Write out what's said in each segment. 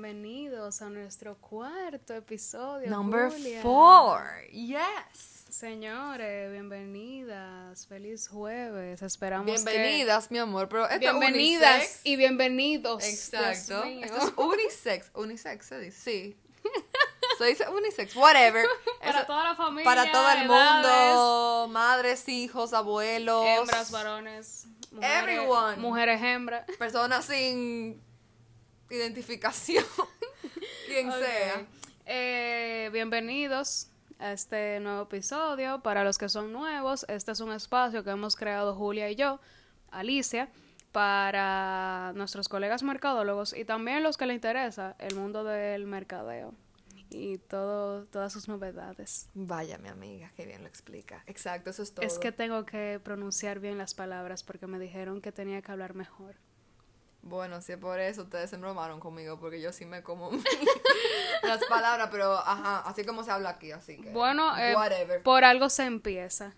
bienvenidos a nuestro cuarto episodio. Number Julia. four. Yes. Señores, bienvenidas. Feliz jueves. Esperamos Bienvenidas, mi amor. Pero esto es Bienvenidas unisex. y bienvenidos. Exacto. Esto es unisex. Unisex se dice. Sí. Se dice unisex. Whatever. Para Eso- toda la familia. para todo el edades, mundo. Madres, hijos, abuelos. Hembras, varones. Mujeres, Everyone. Mujeres, hembras. Personas sin identificación. Quien sea. Eh, bienvenidos a este nuevo episodio. Para los que son nuevos, este es un espacio que hemos creado Julia y yo, Alicia, para nuestros colegas mercadólogos y también los que les interesa el mundo del mercadeo y todo, todas sus novedades. Vaya, mi amiga, qué bien lo explica. Exacto, eso es todo. Es que tengo que pronunciar bien las palabras porque me dijeron que tenía que hablar mejor. Bueno, si es por eso, ustedes se embromaron conmigo, porque yo sí me como las palabras, pero ajá, así como se habla aquí, así que. Bueno, eh, whatever. por algo se empieza.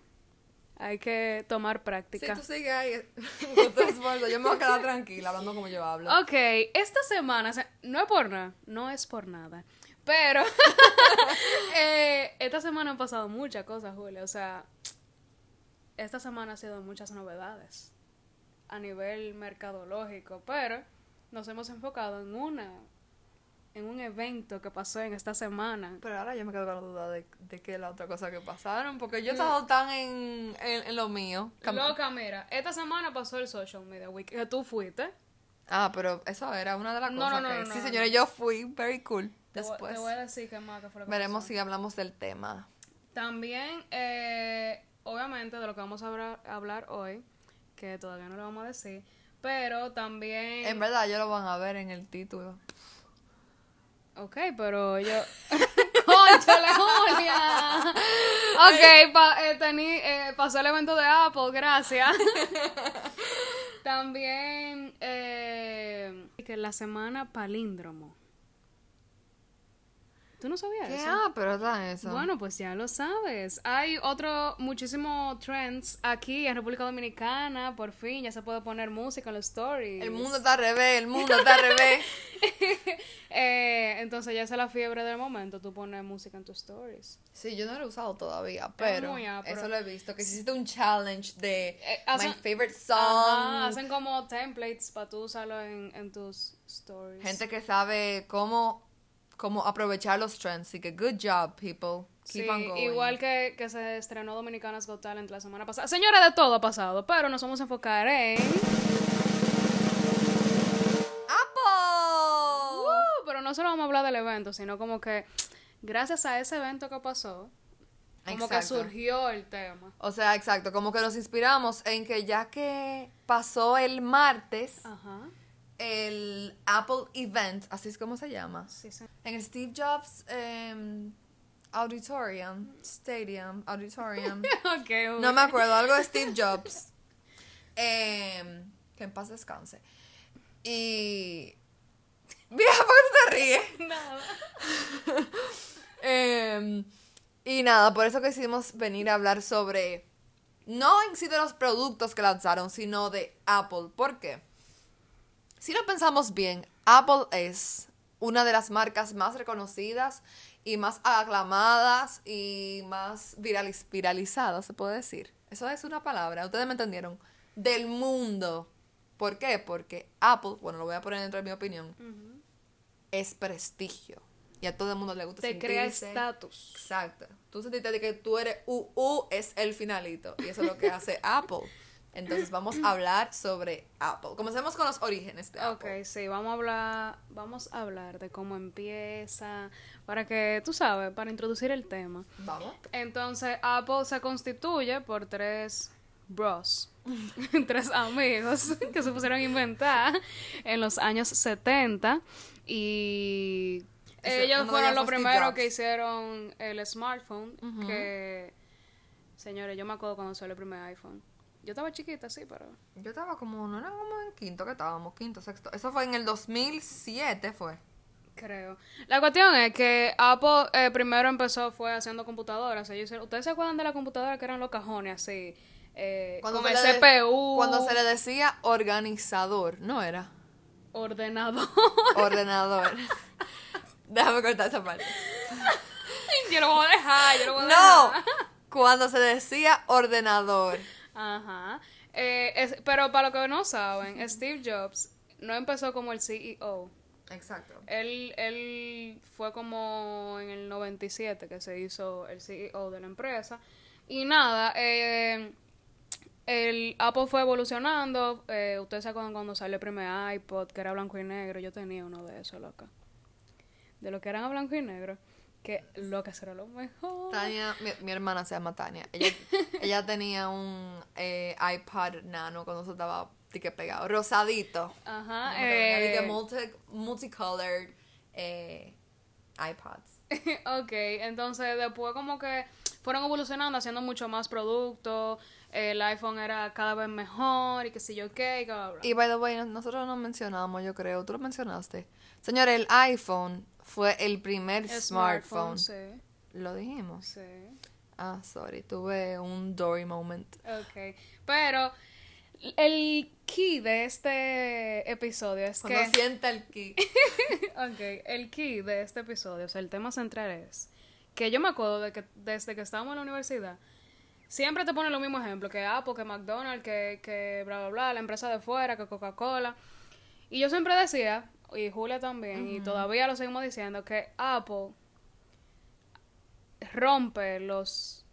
Hay que tomar Si práctica. tú sigues ahí con tu esfuerzo, yo me voy a quedar tranquila hablando como yo hablo. Ok, esta semana, no es por nada, no es por nada, pero eh, esta semana han pasado muchas cosas, Julia, o sea, esta semana ha sido muchas novedades a nivel mercadológico, pero nos hemos enfocado en una, en un evento que pasó en esta semana. Pero ahora yo me quedo con la duda de, de qué es la otra cosa que pasaron, porque yo he estado tan en, en, en lo mío. Cam- Loca, mira, esta semana pasó el Social Media Week, que tú fuiste. Ah, pero eso era una de las No, cosas no, no, que. no, sí, señores, yo fui, very cool. Después te voy a decir qué más que fue lo que veremos pasó. si hablamos del tema. También, eh, obviamente, de lo que vamos a hablar, hablar hoy, que todavía no lo vamos a decir, pero también... En verdad, ya lo van a ver en el título. Ok, pero yo... ¡Cónchale, Julia! Ok, pa- eh, tení- eh, pasó el evento de Apple, gracias. también, eh, que la semana palíndromo. ¿Tú no sabías ¿Qué? eso? Ah, pero está eso. Bueno, pues ya lo sabes. Hay otro, muchísimo trends aquí en República Dominicana. Por fin ya se puede poner música en los stories. El mundo está al revés, el mundo está al revés. Eh, entonces ya es la fiebre del momento. Tú pones música en tus stories. Sí, yo no lo he usado todavía, pero ápero. eso lo he visto. Que hiciste un challenge de Eh, my hacen- favorite song. Ajá, hacen como templates para tú usarlo en, en tus stories. Gente que sabe cómo, cómo aprovechar los trends. Así que good job, people. Keep Sí, on going. igual que, que se estrenó Dominicanas Got Talent la semana pasada. Señora, de todo ha pasado, pero nos vamos a enfocar en... ¡Apple! Uh, pero no solo vamos a hablar del evento, sino como que gracias a ese evento que pasó, como que surgió el tema. O sea, exacto, como que nos inspiramos en que ya que pasó el martes Ajá. El Apple Event, así es como se llama, Sí, sí. en el Steve Jobs em, Auditorium, Stadium, Auditorium, no me acuerdo, algo de Steve Jobs, em, que en paz descanse. Y... Vieja, ¿por qué te ríes? Nada. Em, y nada, por eso que decidimos venir a hablar sobre, no en sí de los productos que lanzaron, sino de Apple. ¿Por qué? Si lo pensamos bien, Apple es una de las marcas más reconocidas y más aclamadas y más viraliz- viralizadas, se puede decir. Eso es una palabra, ustedes me entendieron. Del mundo. ¿Por qué? Porque Apple, bueno, lo voy a poner dentro de mi opinión, es prestigio. Y a todo el mundo le gusta Te crea estatus. Exacto. Tú sentiste de que tú eres UU es el finalito. Y eso es lo que hace Apple. Entonces vamos a hablar sobre Apple. Comencemos con los orígenes de Ok, Apple. sí, vamos a hablar, vamos a hablar de cómo empieza, para que, tú sabes, para introducir el tema. Vamos. Entonces, Apple se constituye por tres bros, tres amigos que se pusieron a inventar en los años 70 y ellos fueron los primeros que hicieron el smartphone que señores, yo me acuerdo cuando salió el primer iPhone. Yo estaba chiquita, sí, pero Yo estaba como, no era como en quinto que estábamos, quinto, sexto. Eso fue en el 2007, fue. creo. La cuestión es que Apple eh, primero empezó fue haciendo computadoras. Ellos ¿Ustedes se acuerdan de la computadora que eran los cajones así? Eh, con se el de- CPU. Cuando se le decía organizador, ¿no era? ordenador. Ordenador. Déjame cortar esa parte. yo lo voy a dejar, yo lo voy a No, dejar. cuando se decía ordenador. Ajá. Eh, es- pero para los que no saben, Steve Jobs no empezó como el CEO. Exacto. Él, él fue como en el 97 que se hizo el CEO de la empresa. Y nada, eh, el Apple fue evolucionando. Eh, Ustedes se acuerdan cuando salió el primer iPod, que era blanco y negro. Yo tenía uno de esos, loca. De lo que eran a blanco y negro. Que lo que será lo mejor. Tania, mi, mi hermana se llama Tania. Ella, ella tenía un eh, iPod nano cuando se estaba tique pegado. Rosadito. Ajá. Eh, multi, multicolored eh, iPods. ok, entonces después como que fueron evolucionando, haciendo mucho más productos, el iPhone era cada vez mejor y qué sé yo qué, y bla, bla, bla. Y by the way, nosotros no mencionamos, yo creo, tú lo mencionaste. Señor, el iPhone fue el primer El smartphone. sí, Lo dijimos. sí, Ah, sorry, tuve un Dory moment. ok. Pero el key de este episodio es Cuando que... sienta el ki. Ok, el key de este episodio, o sea, el tema central es que yo me acuerdo de que desde que estábamos en la universidad, siempre te ponen los mismos ejemplos, que Apple, que McDonald's, que, que bla, bla, bla, la empresa de fuera, que Coca-Cola. Y yo siempre decía, y Julia también, y todavía lo seguimos diciendo, que Apple rompe los,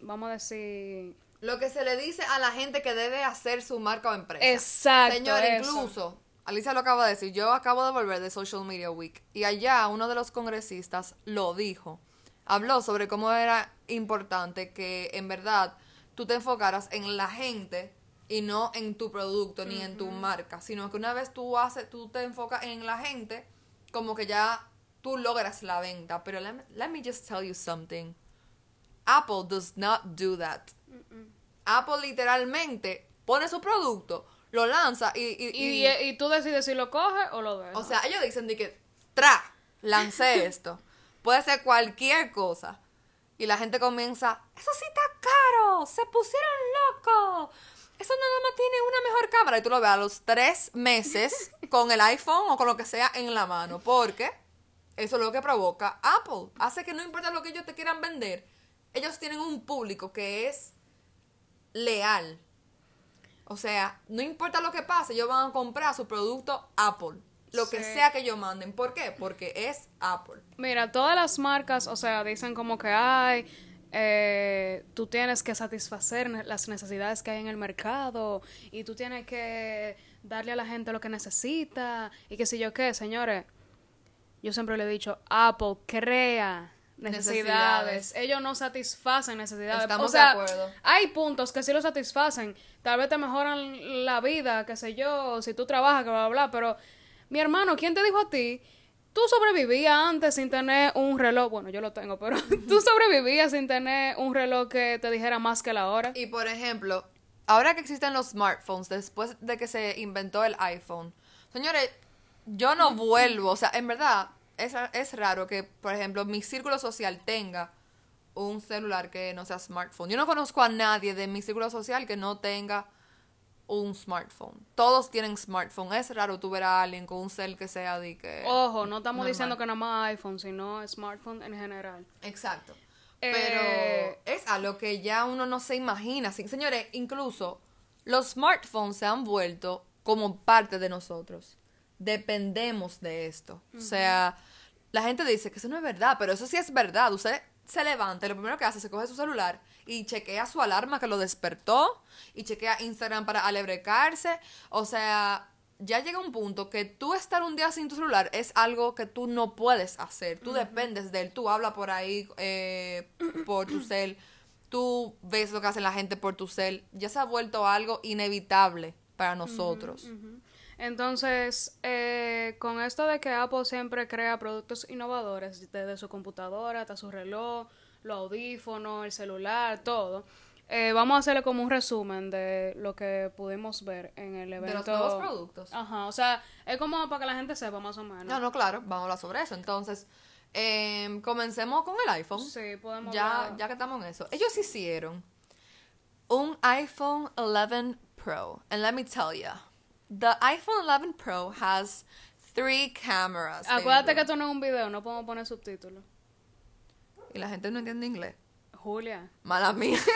vamos a decir... Lo que se le dice a la gente que debe hacer su marca o empresa. Exacto, Señor, eso. incluso, Alicia lo acaba de decir, yo acabo de volver de Social Media Week y allá uno de los congresistas lo dijo. Habló sobre cómo era importante que en verdad tú te enfocaras en la gente y no en tu producto ni en tu marca, sino que una vez tú haces, tú te enfocas en la gente, como que ya tú logras la venta. Pero let me, let me just tell you something. Apple does not do that. Apple literalmente pone su producto, lo lanza y, y- Y, y- y tú decides si lo coges o lo dejas. o sea, ellos dicen de que tra, lancé esto. Puede ser cualquier cosa. Y la gente comienza, eso sí está caro, se pusieron locos. Eso nada más tiene una mejor cámara. Y tú lo ves a los tres meses con el iPhone o con lo que sea en la mano. Porque eso es lo que provoca Apple. Hace que no importa lo que ellos te quieran vender, ellos tienen un público que es leal. O sea, no importa lo que pase, ellos van a comprar su producto Apple. Lo que Sí. sea que ellos manden. ¿Por qué? Porque es Apple. Mira, todas las marcas, o sea, dicen como que hay, eh, tú tienes que satisfacer las necesidades que hay en el mercado y tú tienes que darle a la gente lo que necesita y qué sé yo qué, señores. Yo siempre le he dicho, Apple crea necesidades. Necesidades. Ellos no satisfacen necesidades. Estamos o sea, de acuerdo. hay puntos que sí lo satisfacen. Tal vez te mejoran la vida, qué sé yo, si tú trabajas, que bla, bla, bla. Pero, mi hermano, ¿quién te dijo a ti? Tú sobrevivías antes sin tener un reloj. Bueno, yo lo tengo, pero tú sobrevivías sin tener un reloj que te dijera más que la hora. Y por ejemplo, ahora que existen los smartphones, después de que se inventó el iPhone, señores, yo no vuelvo, o sea, en verdad, es, es raro que, por ejemplo, mi círculo social tenga un celular que no sea smartphone. Yo no conozco a nadie de mi círculo social que no tenga un smartphone. Todos tienen smartphone. Es raro tú ver a alguien con un cel que sea de que... Ojo, no estamos normal. diciendo que nada más iPhone, sino smartphone en general. Exacto. Eh, Pero es algo que ya uno no se imagina. Señores, incluso los smartphones se han vuelto como parte de nosotros. Dependemos de esto. O sea, la gente dice que eso no es verdad, pero eso sí es verdad. Usted se levanta y lo primero que hace es se coge su celular y chequea su alarma que lo despertó y chequea Instagram para alebrecarse. O sea, ya llega un punto que tú estar un día sin tu celular es algo que tú no puedes hacer. Tú dependes de él. Tú hablas por ahí eh, por tu cel. Tú ves lo que hace la gente por tu cel. Ya se ha vuelto algo inevitable para nosotros. Entonces, eh, con esto de que Apple siempre crea productos innovadores, desde su computadora hasta su reloj, los audífonos, el celular, todo, eh, vamos a hacerle como un resumen de lo que pudimos ver en el De evento. los nuevos productos. Ajá, o sea, es como para que la gente sepa más o menos. No, no, claro, vamos a hablar sobre eso. Entonces, em, comencemos con el iPhone. Sí, podemos ya, hablar. ya que estamos en eso. Ellos hicieron un iPhone 11 Pro. And let me tell you, the iPhone 11 Pro has three cameras. Acuérdate que esto no es un video, no podemos poner subtítulos. Y la gente no entiende inglés. Julia. Mala mía.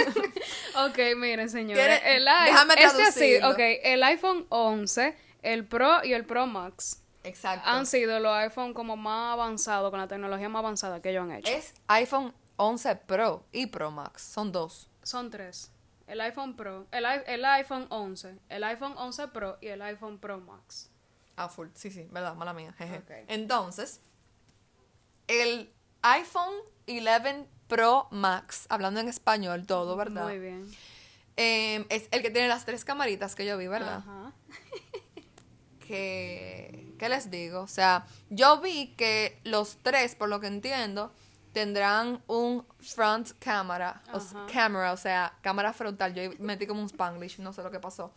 Ok, miren, señores. ¿Quieres- El déjame este así, traducirlo. ok, el iPhone 11, el Pro y el Pro Max Exacto. han sido los iPhone como más avanzados, con la tecnología más avanzada que ellos han hecho. Es iPhone 11 Pro y Pro Max. Son dos. Son tres. El iPhone Pro, el, iPhone 11, el iPhone 11 Pro y el iPhone Pro Max. Ah, full. Sí, sí, verdad, mala mía. jeje. Entonces, el iPhone 11 Pro Max, hablando en español todo, ¿verdad? Muy bien. Eh, es el que tiene las tres camaritas que yo vi, ¿verdad? Ajá. Que, ¿qué les digo? O sea, yo vi que los tres, por lo que entiendo, tendrán un front camera, o, camera, o sea, cámara frontal. Yo metí como un spanglish, no sé lo que pasó.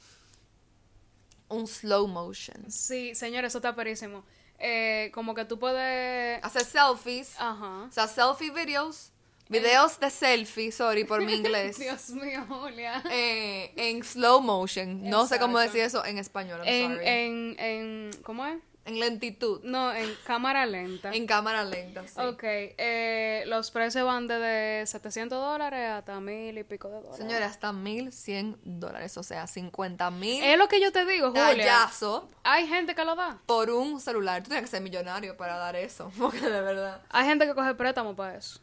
Un slow motion. Sí, señores, eso está perísimo. Eh, como que tú puedes... Hacer selfies. Ajá. O sea, selfie videos. Videos de selfie, sorry por mi inglés. Dios mío, Julia. eh, en slow motion. No sé cómo decir eso en español. I'm En, sorry. en, en, ¿cómo es? En lentitud. No, en cámara lenta. En cámara lenta, sí. Ok, eh, los precios van desde 700 dólares hasta mil y pico de dólares. Señores, hasta 1100 dólares, o sea, 50 mil Es lo que yo te digo, Julia. tallazo Hay gente que lo da. por un celular. Tú tienes que ser millonario para dar eso, porque de verdad. Hay gente que coge préstamo para eso.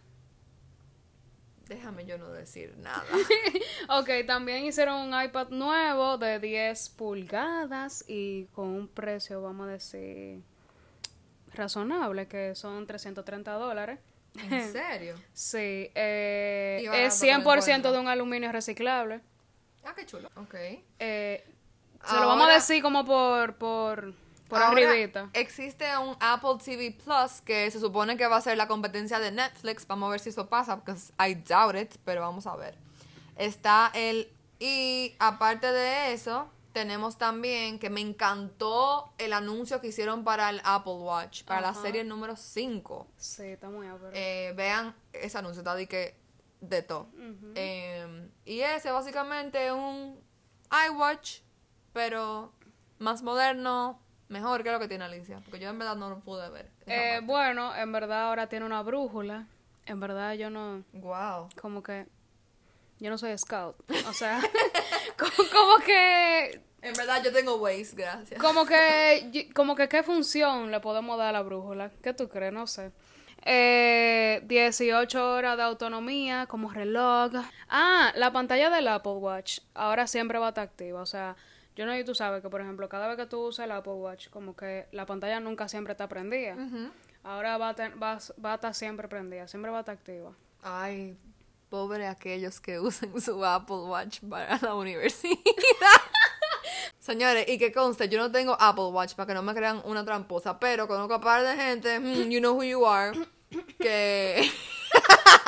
Déjame yo no decir nada. Ok, también hicieron un iPad nuevo de 10 pulgadas y con un precio, vamos a decir, razonable, que son 330 dólares. ¿En serio? Sí, eh, es que lo 100% encuentro. de un aluminio reciclable. Ah, qué chulo. Ok. Eh, se lo vamos a decir como por, por, por Ahora, arribita. Existe un Apple TV Plus que se supone que va a ser la competencia de Netflix. Vamos a ver si eso pasa, porque I doubt it, pero vamos a ver. Está el. Y aparte de eso, tenemos también que me encantó el anuncio que hicieron para el Apple Watch, para la serie número 5. Sí, está muy. Eh, vean ese anuncio, está de que de todo. Eh, y ese básicamente es un iWatch, pero más moderno, mejor que lo que tiene Alicia, porque yo en verdad no lo pude ver. Eh, bueno, en verdad ahora tiene una brújula. En verdad yo no, wow. como que, yo no soy scout. O sea, como, como que, En verdad yo tengo Waze, gracias. como que, como que qué función le podemos dar a la brújula. ¿Qué tú crees? No sé. Eh, 18 horas de autonomía como reloj. Ah, la pantalla del Apple Watch ahora siempre va a estar activa. O sea, yo no sé tú sabes que, por ejemplo, cada vez que tú usas el Apple Watch, como que la pantalla nunca siempre está prendida. Ahora va a, ten- va, va a estar siempre prendida, siempre va a estar activa. Ay, pobre aquellos que usan su Apple Watch para la universidad. Señores, y que conste, yo no tengo Apple Watch para que no me crean una tramposa, pero conozco a par de gente, mm, you know who you are, que,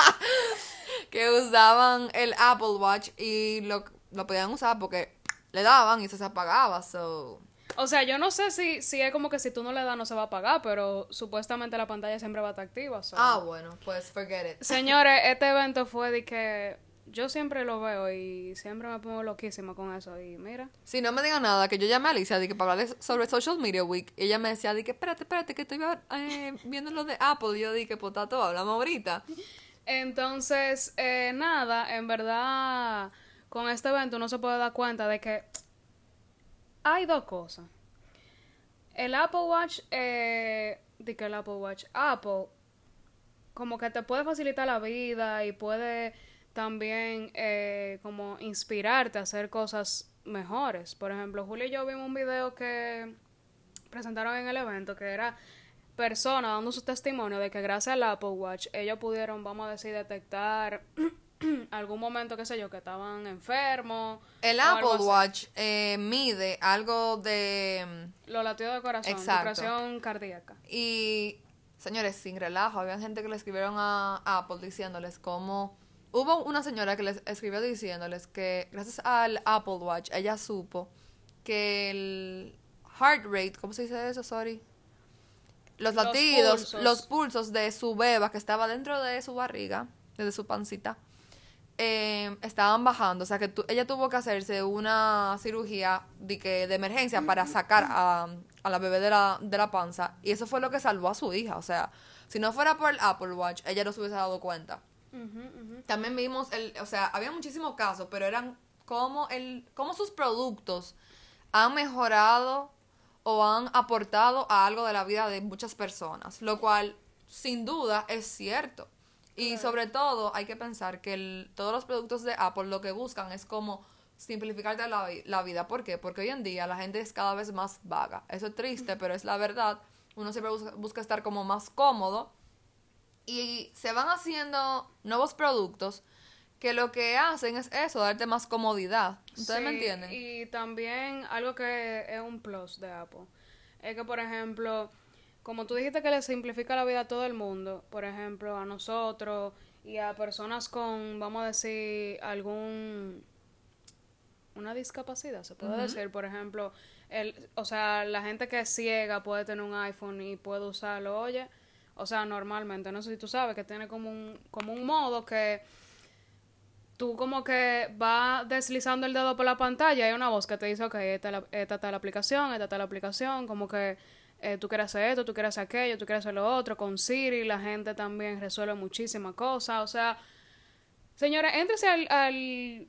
que usaban el Apple Watch y lo, lo podían usar porque le daban y eso se apagaba, so... O sea, yo no sé si, si es como que si tú no le das no se va a apagar, pero supuestamente la pantalla siempre va a estar activa. so. Ah, bueno, pues forget it. Señores, este evento fue de que yo siempre lo veo y siempre me pongo loquísima con eso. Y mira, Si no me digan nada, que yo llamé a Alicia de que para hablarle sobre Social Media Week, y ella me decía de que espérate, espérate, que estoy eh, viendo lo de Apple, y yo dije, pues está todo, hablamos ahorita. entonces, eh, nada, en verdad, con este evento uno se puede dar cuenta de que hay dos cosas. El Apple Watch, eh, que el Apple Watch, Apple, como que te puede facilitar la vida y puede también eh, como inspirarte a hacer cosas mejores. Por ejemplo, Julio y yo vimos un video que presentaron en el evento que era personas dando su testimonio de que gracias al Apple Watch ellos pudieron, vamos a decir, detectar algún momento, qué sé yo, que estaban enfermos. El Apple. Watch eh, mide algo de... Los latidos de corazón, presión cardíaca. Y, señores, sin relajo, había gente que le escribieron a Apple diciéndoles cómo... Hubo una señora que les escribió diciéndoles que gracias al Apple Watch ella supo que el heart rate, ¿cómo se dice eso? Sorry. Los Los latidos, pulsos. los pulsos de su beba que estaba dentro de su barriga, desde su pancita, eh, estaban bajando, o sea que tu- ella tuvo que hacerse una cirugía de, que, de emergencia para sacar a, a la bebé de la, de la panza y eso fue lo que salvó a su hija, o sea, si no fuera por el Apple Watch, ella no se hubiese dado cuenta. También vimos, el, o sea, había muchísimos casos, pero eran como, el, como sus productos han mejorado o han aportado a algo de la vida de muchas personas, lo cual sin duda es cierto. Y sobre todo hay que pensar que el- todos los productos de Apple lo que buscan es como simplificarte la, vi- la vida. ¿Por qué? Porque hoy en día la gente es cada vez más vaga. Eso es triste, pero es la verdad. Uno siempre busca, busca estar como más cómodo y se van haciendo nuevos productos que lo que hacen es eso, darte más comodidad. ¿Ustedes me Sí, entienden? Y también algo que es un plus de Apple es que, por ejemplo, como tú dijiste que le simplifica la vida a todo el mundo, por ejemplo, a nosotros y a personas con, vamos a decir, algún una discapacidad, se puede decir, por ejemplo, el, o sea, la gente que es ciega puede tener un iPhone y puede usarlo, oye, o sea, normalmente, no sé si tú sabes que tiene como un como un modo que tú como que vas deslizando el dedo por la pantalla y hay una voz que te dice, ok, esta, es la- esta está la aplicación, esta está la aplicación, como que eh, tú quieres hacer esto, tú quieres hacer aquello, tú quieres hacer lo otro. Con Siri la gente también resuelve muchísimas cosas. O sea, señores, éntrese al, al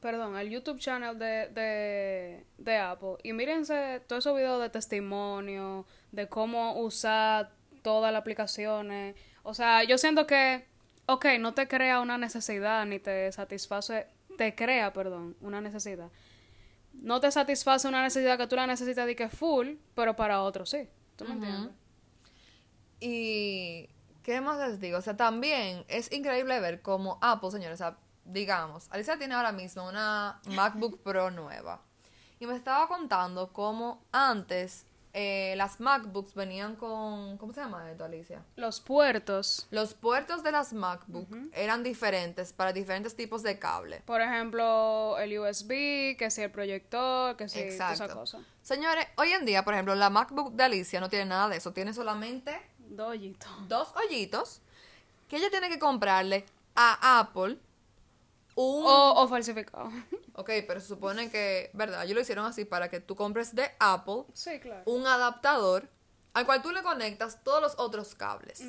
perdón, al YouTube channel de, de, Apple y mírense todos esos videos de testimonio, de cómo usar todas las aplicaciones. O sea, yo siento que, ok, no te crea una necesidad ni te satisface, te crea, perdón, una necesidad. No te satisface una necesidad que tú la necesitas de que full, pero para otros sí. ¿Tú me entiendes? Y, ¿qué más les digo? O sea, también es increíble ver cómo Apple, señores, o sea, digamos, Alicia tiene ahora mismo una MacBook Pro nueva. Y me estaba contando cómo antes eh, las MacBooks venían con, ¿cómo se llama esto, Alicia? Los puertos, Los puertos de las MacBook eran diferentes para diferentes tipos de cable. por ejemplo, el USB, que si el proyector, que si esa cosa. Señores, hoy en día, por ejemplo, la MacBook de Alicia no tiene nada de eso. Tiene solamente Dos hoyitos. dos hoyitos que ella tiene que comprarle a Apple un... O, o falsificado. Ok, pero se supone que, ¿verdad? Ellos lo hicieron así para que tú compres de Apple sí, claro. un adaptador al cual tú le conectas todos los otros cables.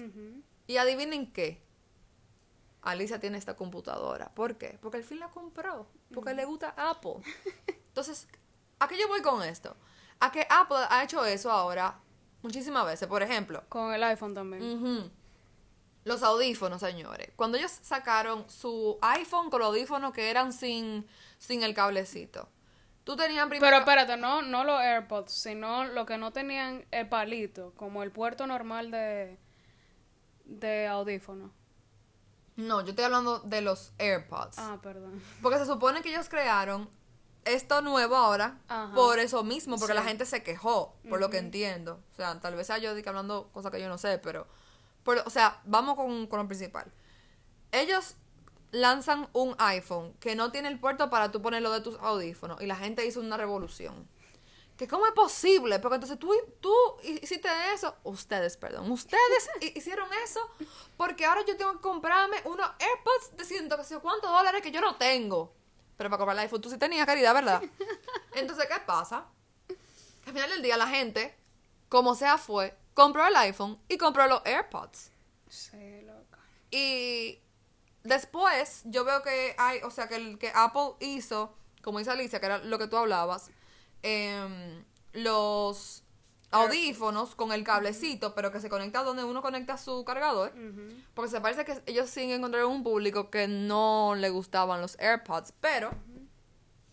Y adivinen qué. Alicia tiene esta computadora. ¿Por qué? Porque al fin la compró. Porque le gusta Apple. Entonces, ¿a qué yo voy con esto? A que Apple ha hecho eso ahora muchísimas veces. Por ejemplo, Con el iPhone también. Los audífonos, señores. Cuando ellos sacaron su iPhone con los audífonos que eran sin, sin el cablecito. Tú tenías primero... Pero espérate, no, no los AirPods, sino lo que no tenían el palito, como el puerto normal de, de audífono. No, yo estoy hablando de los AirPods. Ah, perdón. Porque se supone que ellos crearon esto nuevo ahora Ajá. por eso mismo, porque Sí. la gente se quejó, por lo que entiendo. O sea, tal vez sea yo hablando cosas que yo no sé, pero... o sea, vamos con, con lo principal. Ellos lanzan un iPhone que no tiene el puerto para tú ponerlo de tus audífonos y la gente hizo una revolución. Que cómo es posible, porque entonces tú, tú hiciste eso, ustedes, perdón, ustedes hi- hicieron eso porque ahora yo tengo que comprarme unos AirPods de ciento cuántos dólares que yo no tengo. Pero para comprar el iPhone tú sí tenías caridad, ¿verdad? Entonces, ¿qué pasa? Al final del día la gente, como sea fue, compró el iPhone y compró los AirPods. Sí, loca. Y después yo veo que hay, o sea, que, el, que Apple hizo, como dice Alicia, que era lo que tú hablabas, em, los audífonos con el cablecito, pero que se conecta donde uno conecta su cargador. Porque se parece que ellos siguen encontrando un público que no le gustaban los AirPods. Pero,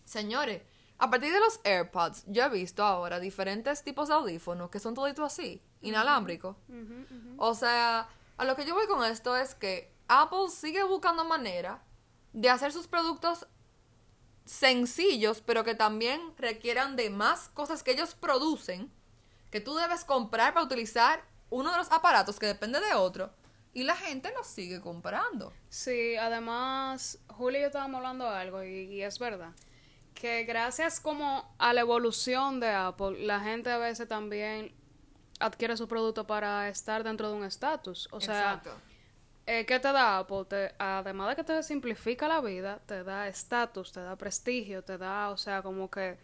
señores, a partir de los AirPods, yo he visto ahora diferentes tipos de audífonos que son toditos así, inalámbricos. O sea, a lo que yo voy con esto es que Apple sigue buscando manera de hacer sus productos sencillos, pero que también requieran de más cosas que ellos producen, que tú debes comprar para utilizar uno de los aparatos que depende de otro, y la gente los sigue comprando. Sí, además, Julio y yo estábamos hablando de algo y, y es verdad. Que gracias como a la evolución de Apple, la gente a veces también adquiere su producto para estar dentro de un estatus. O sea, eh, ¿qué te da Apple? Te- además de que te simplifica la vida, te da estatus, te da prestigio, te da, o sea, como que...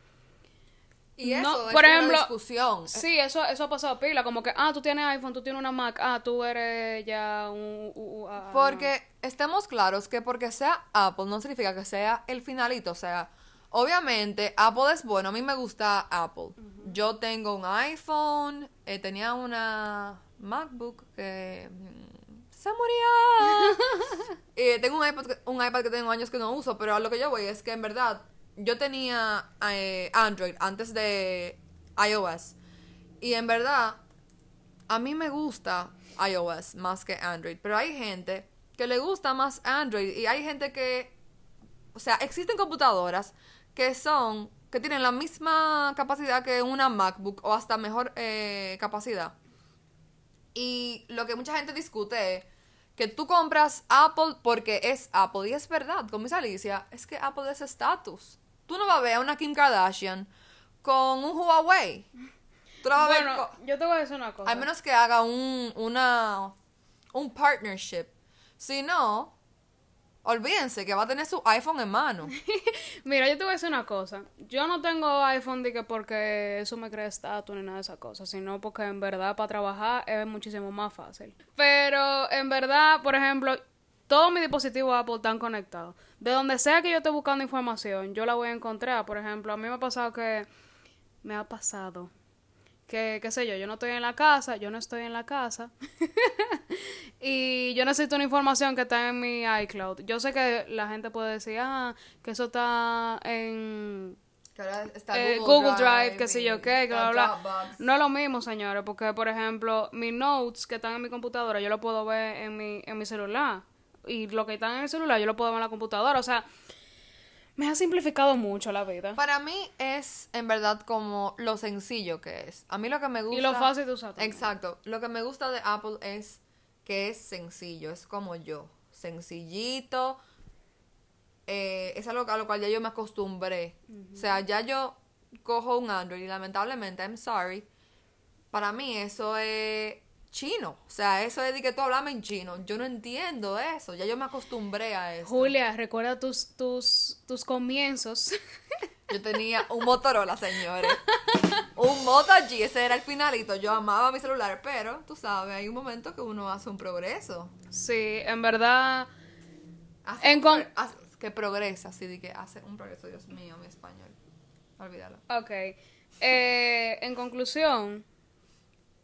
Y eso No, es por una ejemplo, discusión. Sí, eso, eso ha pasado pila, como que, ah, tú tienes iPhone, tú tienes una Mac, ah, tú eres ya un... ah, Porque estemos claros que porque sea Apple no significa que sea el finalito. O sea, obviamente Apple es bueno. A mí me gusta Apple. Yo tengo un iPhone, eh, tenía una MacBook que mm, se murió. Eh, tengo un iPad, que- un iPad que tengo años que no uso, pero a lo que yo voy es que en verdad yo tenía eh, Android antes de iOS. Y en verdad, a mí me gusta iOS más que Android, pero hay gente que le gusta más Android y hay gente que, o sea, existen computadoras que son, que tienen la misma capacidad que una MacBook o hasta mejor eh, capacidad. Y lo que mucha gente discute es que tú compras Apple porque es Apple. Y es verdad, como dice Alicia, es que Apple es estatus. Tú no vas a ver a una Kim Kardashian con un Huawei. Tú la vas a ver con- yo te voy a decir una cosa. al menos que haga un, una, un partnership. Si no, olvídense que va a tener su iPhone en mano. Mira, yo te voy a decir una cosa. Yo no tengo iPhone de que porque eso me crea estatus ni nada de esas cosas, sino porque en verdad para trabajar es muchísimo más fácil. Pero en verdad, por ejemplo, todos mis dispositivos Apple están conectados. De donde sea que yo esté buscando información, yo la voy a encontrar. Por ejemplo, a mí me ha pasado que... Me ha pasado que, qué sé yo, yo no estoy en la casa, yo no estoy en la casa. y yo necesito una información que está en mi iCloud. Yo sé que la gente puede decir, ah, que eso está en Que ahora está eh, Google, Drive, que sé yo qué, que bla, bla. No es lo mismo, señores, porque, por ejemplo, mis notes que están en mi computadora, yo lo puedo ver en mi, en mi celular. Y lo que están en el celular, yo lo puedo ver en la computadora. O sea, me ha simplificado mucho la vida. Para mí es en verdad como lo sencillo que es. A mí lo que me gusta... Y lo fácil de usar. también. Exacto. Lo que me gusta de Apple es que es sencillo, es como yo. Sencillito. Eh, es algo a lo cual ya yo me acostumbré. O sea, ya yo cojo un Android y lamentablemente, I'm sorry, para mí eso es chino. O sea, eso es de que tú hablame en chino. Yo no entiendo eso. Ya yo me acostumbré a eso. Julia, recuerda tus, tus, tus comienzos. Yo tenía un Motorola, señores. Un Moto G, ese era el finalito. Yo amaba mi celular, pero tú sabes, hay un momento que uno hace un progreso. sí, en verdad. Hace En un hace- que progresa, así de que hace un progreso, Dios mío, mi español. Olvídalo. Ok. Eh, en conclusión,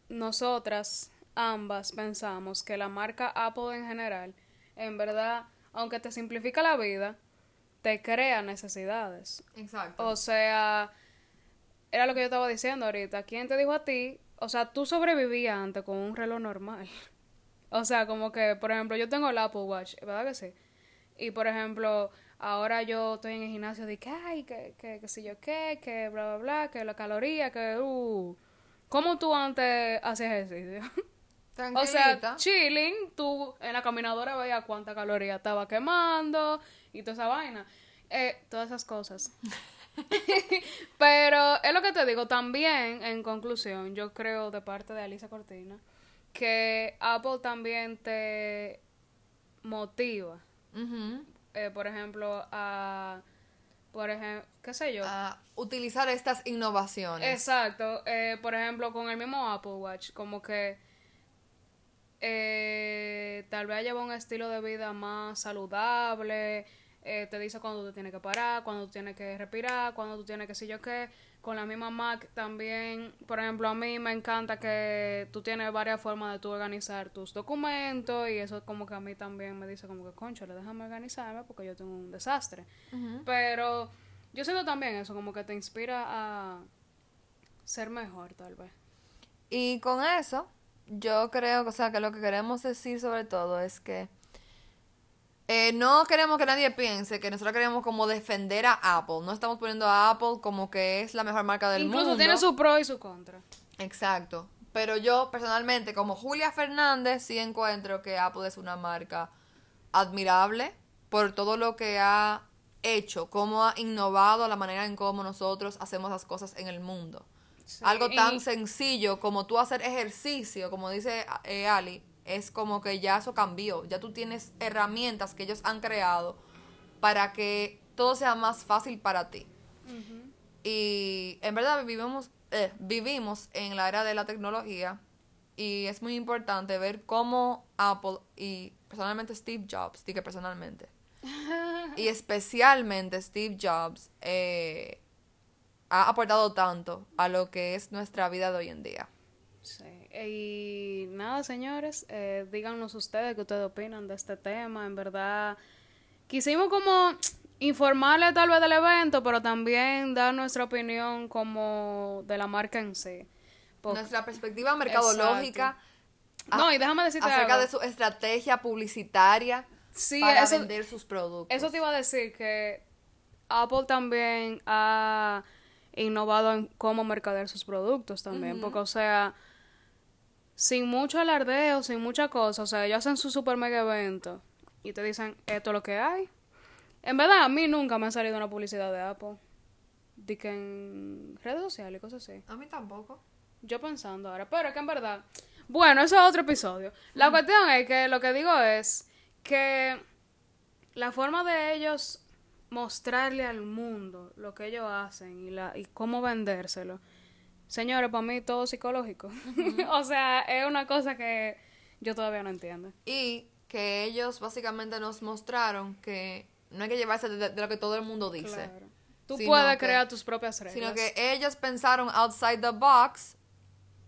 nosotras ambas pensamos que la marca Apple en general, en verdad, aunque te simplifica la vida, te crea necesidades. Exacto. O sea, era lo que yo estaba diciendo ahorita. ¿Quién te dijo a ti? O sea, tú sobrevivías antes con un reloj normal. O sea, como que, por ejemplo, yo tengo el Apple Watch, ¿verdad que sí? Y, por ejemplo, ahora yo estoy en el gimnasio de que, ay, que, que, que si yo qué, que bla, bla, bla, que la caloría, que, uh. ¿Cómo tú antes hacías ejercicio? O sea, chilling, tú en la caminadora veías cuánta caloría estaba quemando y toda esa vaina. Eh, todas esas cosas. Pero es lo que te digo, también, en conclusión, yo creo de parte de Alicia Cortina, que Apple también te motiva, eh, por ejemplo, a, por ejemplo, qué sé yo, A utilizar estas innovaciones. Exacto, eh, por ejemplo, con el mismo Apple Watch, como que eh, tal vez lleva un estilo de vida más saludable, eh, te dice cuando tú tienes que parar, cuando tú tienes que respirar, cuando tú tienes que sé yo qué. Con la misma Mac también, por ejemplo, a mí me encanta que tú tienes varias formas de tú organizar tus documentos y eso como que a mí también me dice como que, concho, déjame organizarme porque yo tengo un desastre. Pero yo siento también eso, como que te inspira a ser mejor, tal vez. Y con eso, yo creo o sea, que lo que queremos decir sobre todo es que eh, no queremos que nadie piense que nosotros queremos como defender a Apple. No estamos poniendo a Apple como que es la mejor marca del Incluso mundo. tiene su pro y su contra. Exacto. Pero yo personalmente, como Julia Fernández, sí encuentro que Apple es una marca admirable por todo lo que ha hecho, cómo ha innovado la manera en cómo nosotros hacemos las cosas en el mundo. Sí, Algo tan y- sencillo como tú hacer ejercicio, como dice eh, Ali, es como que ya eso cambió. Ya tú tienes herramientas que ellos han creado para que todo sea más fácil para ti. Y en verdad vivimos, eh, vivimos en la era de la tecnología y es muy importante ver cómo Apple y personalmente Steve Jobs, dije personalmente, y especialmente Steve Jobs eh, ha aportado tanto a lo que es nuestra vida de hoy en día. Sí. Y nada, señores, eh, díganos ustedes qué ustedes opinan de este tema. En verdad, quisimos como informarle tal vez del evento, pero también dar nuestra opinión como de la marca en sí. Porque- Nuestra perspectiva mercadológica No, y déjame decirte acerca algo. de su estrategia publicitaria Sí, para eso- vender sus productos. Eso te iba a decir que Apple también ha innovado en cómo mercadear sus productos también, porque o sea, sin mucho alardeo, sin mucha cosa, o sea, ellos hacen su super mega evento y te dicen, esto es lo que hay. En verdad, a mí nunca me ha salido una publicidad de Apple. De que en redes sociales y cosas así. A mí tampoco. Yo pensando ahora, pero es que en verdad, bueno, eso es otro episodio. La cuestión es que lo que digo es que la forma de ellos mostrarle al mundo lo que ellos hacen y, la, y cómo vendérselo, señores, para mí todo psicológico. o sea, es una cosa que yo todavía no entiendo. Y que ellos básicamente nos mostraron que no hay que llevarse de, de lo que todo el mundo dice. Claro. Tú puedes que- crear tus propias reglas. Sino que ellos pensaron outside the box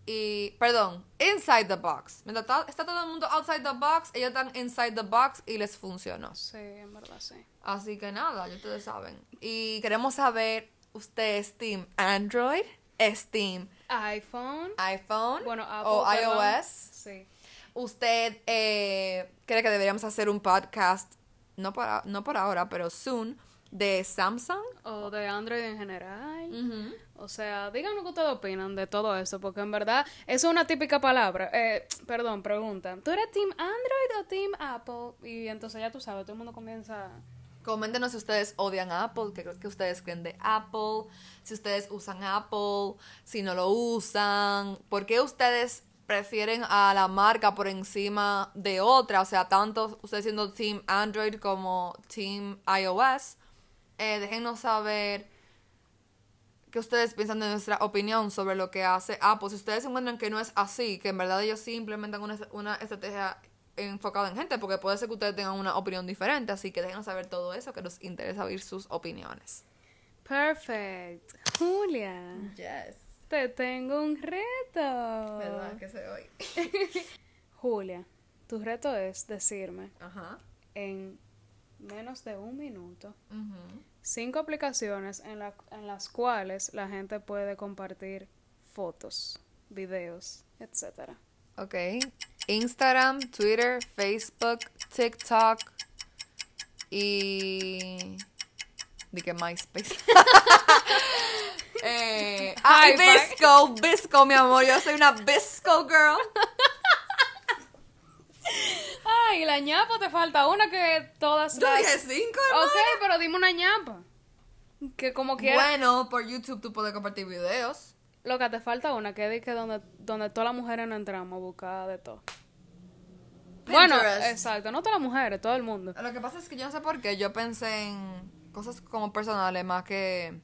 y, perdón, inside the box. Mientras ta- está todo el mundo outside the box, ellos están inside the box y les funcionó. Sí, en verdad, sí. Así que nada, ya ustedes saben. Y queremos saber, ¿ustedes Team Android? ¿Es Team iPhone. iPhone? Bueno, Apple. ¿O perdón. iOS? Sí. ¿Usted eh, cree que deberíamos hacer un podcast, no por, a- no por ahora, pero soon, de Samsung? O de Android en general. O sea, díganos qué ustedes opinan de todo eso, porque en verdad eso es una típica palabra. Eh, perdón, pregunta. ¿Tú eres Team Android o Team Apple? Y entonces ya tú sabes, todo el mundo comienza... Coméntenos si ustedes odian Apple, qué que ustedes creen de Apple, si ustedes usan Apple, si no lo usan, por qué ustedes prefieren a la marca por encima de otra, o sea, tanto ustedes siendo Team Android como Team iOS. Eh, déjenos saber qué ustedes piensan de nuestra opinión sobre lo que hace Apple. Si ustedes encuentran que no es así, que en verdad ellos sí implementan una, una estrategia enfocada en gente, porque puede ser que ustedes tengan una opinión diferente, así que déjenos saber todo eso, que nos interesa oír sus opiniones. Perfect. Julia, Yes. te tengo un reto. ¿Verdad que se oye? Julia, tu reto es decirme Ajá. en menos de un minuto Ujú. Cinco aplicaciones en, la- en las cuales la gente puede compartir fotos, videos, etcétera. Ok. Instagram, Twitter, Facebook, TikTok y... Di que MySpace. eh. Visco, Visco, mi amor. Yo soy una Visco girl. Ay, la ñapa te falta una que todas Yo las... dije cinco, Ok, hermano. pero dime una ñapa. Que como quiera... Bueno, por YouTube tú puedes compartir videos. Loca, te falta una que que donde, donde todas las mujeres no entramos a buscar de todo. Bueno, exacto, no todas las mujeres, todo el mundo. Lo que pasa es que yo no sé por qué. Yo pensé en cosas como personales más que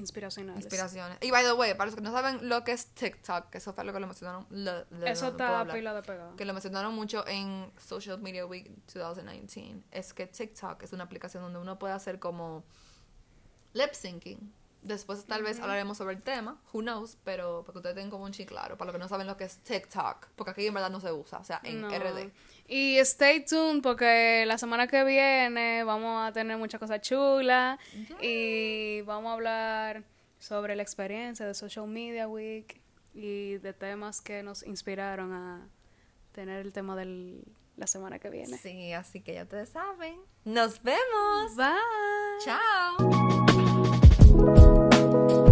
Inspiracionales. inspiraciones. Y by the way, para los que no saben lo que es TikTok, que eso fue lo que lo mencionaron. lo- lo- Eso no está hablar. pila de pegado. que lo mencionaron mucho en Social Media Week 2019, es que TikTok es una aplicación donde uno puede hacer como lip syncing. Después tal vez hablaremos sobre el tema, who knows, pero para que ustedes tengan como un chi claro, para los que no saben lo que es TikTok, porque aquí en verdad no se usa, o sea, en No. RD. Y stay tuned porque la semana que viene vamos a tener muchas cosas chulas y vamos a hablar sobre la experiencia de Social Media Week y de temas que nos inspiraron a tener el tema de la semana que viene. Sí, así que ya ustedes saben. Nos vemos. Bye. Chao. Bye.